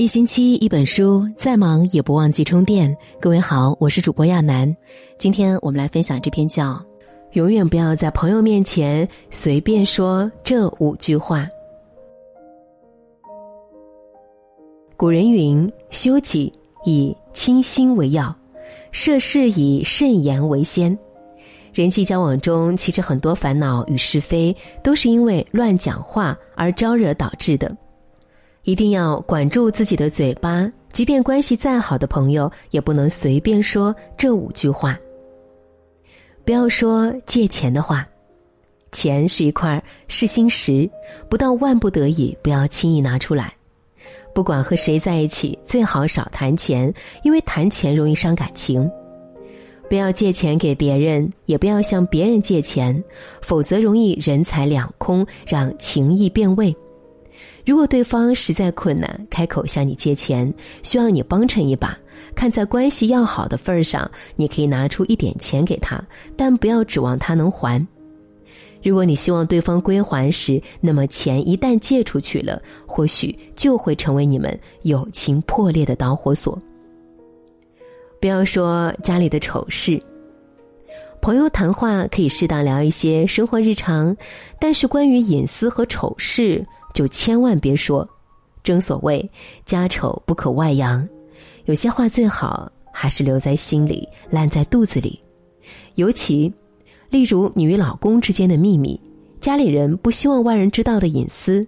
一星期一本书，再忙也不忘记充电。各位好，我是主播亚楠，今天我们来分享这篇叫《永远不要在朋友面前随便说这五句话》。古人云：“修己以清心为要，涉世以慎言为先。”人际交往中，其实很多烦恼与是非都是因为乱讲话而招惹导致的。一定要管住自己的嘴巴，即便关系再好的朋友，也不能随便说这五句话。不要说借钱的话，钱是一块试心石，不到万不得已，不要轻易拿出来。不管和谁在一起，最好少谈钱，因为谈钱容易伤感情。不要借钱给别人，也不要向别人借钱，否则容易人财两空，让情谊变味。如果对方实在困难，开口向你借钱，需要你帮衬一把，看在关系要好的份儿上，你可以拿出一点钱给他，但不要指望他能还。如果你希望对方归还时，那么钱一旦借出去了，或许就会成为你们友情破裂的导火索。不要说家里的丑事。朋友谈话可以适当聊一些生活日常，但是关于隐私和丑事。就千万别说，正所谓家丑不可外扬，有些话最好还是留在心里，烂在肚子里。尤其，例如你与老公之间的秘密，家里人不希望外人知道的隐私，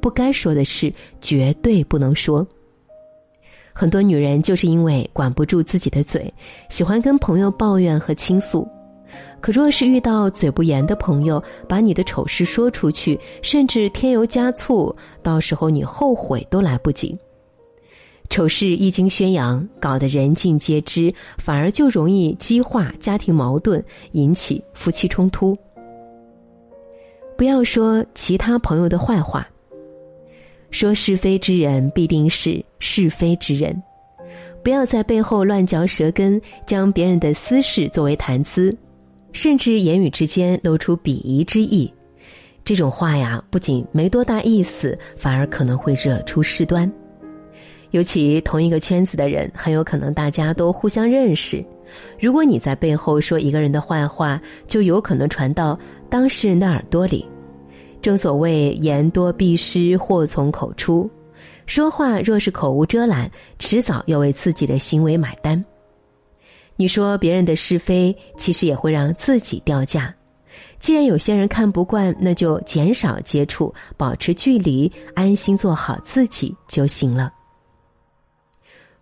不该说的事绝对不能说。很多女人就是因为管不住自己的嘴，喜欢跟朋友抱怨和倾诉。可若是遇到嘴不严的朋友，把你的丑事说出去，甚至添油加醋，到时候你后悔都来不及。丑事一经宣扬，搞得人尽皆知，反而就容易激化家庭矛盾，引起夫妻冲突。不要说其他朋友的坏话，说是非之人必定是是非之人，不要在背后乱嚼舌根，将别人的私事作为谈资。甚至言语之间露出鄙夷之意，这种话呀，不仅没多大意思，反而可能会惹出事端。尤其同一个圈子的人，很有可能大家都互相认识。如果你在背后说一个人的坏话，就有可能传到当事人的耳朵里。正所谓言多必失，祸从口出。说话若是口无遮拦，迟早要为自己的行为买单。你说别人的是非，其实也会让自己掉价。既然有些人看不惯，那就减少接触，保持距离，安心做好自己就行了。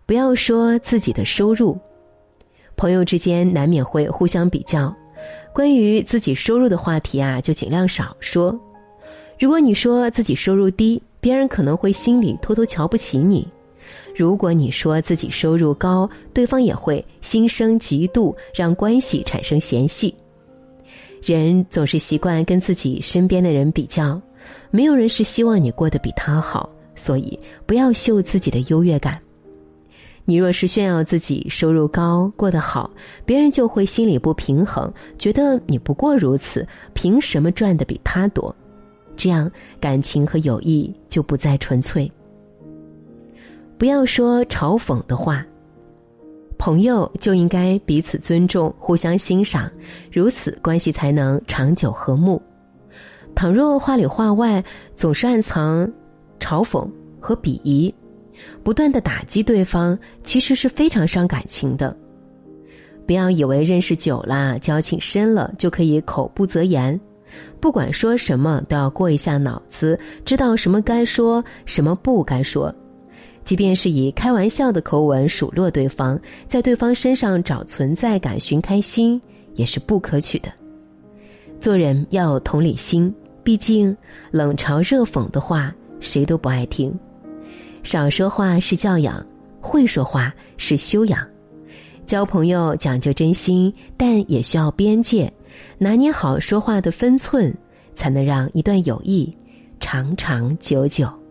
不要说自己的收入，朋友之间难免会互相比较。关于自己收入的话题啊，就尽量少说。如果你说自己收入低，别人可能会心里偷偷瞧不起你。如果你说自己收入高，对方也会心生嫉妒，让关系产生嫌隙。人总是习惯跟自己身边的人比较，没有人是希望你过得比他好，所以不要秀自己的优越感。你若是炫耀自己收入高、过得好，别人就会心里不平衡，觉得你不过如此，凭什么赚的比他多？这样感情和友谊就不再纯粹。不要说嘲讽的话。朋友就应该彼此尊重、互相欣赏，如此关系才能长久和睦。倘若话里话外总是暗藏嘲讽和鄙夷，不断的打击对方，其实是非常伤感情的。不要以为认识久了、交情深了就可以口不择言，不管说什么都要过一下脑子，知道什么该说，什么不该说。即便是以开玩笑的口吻数落对方，在对方身上找存在感、寻开心，也是不可取的。做人要有同理心，毕竟冷嘲热讽的话谁都不爱听。少说话是教养，会说话是修养。交朋友讲究真心，但也需要边界，拿捏好说话的分寸，才能让一段友谊长长久久。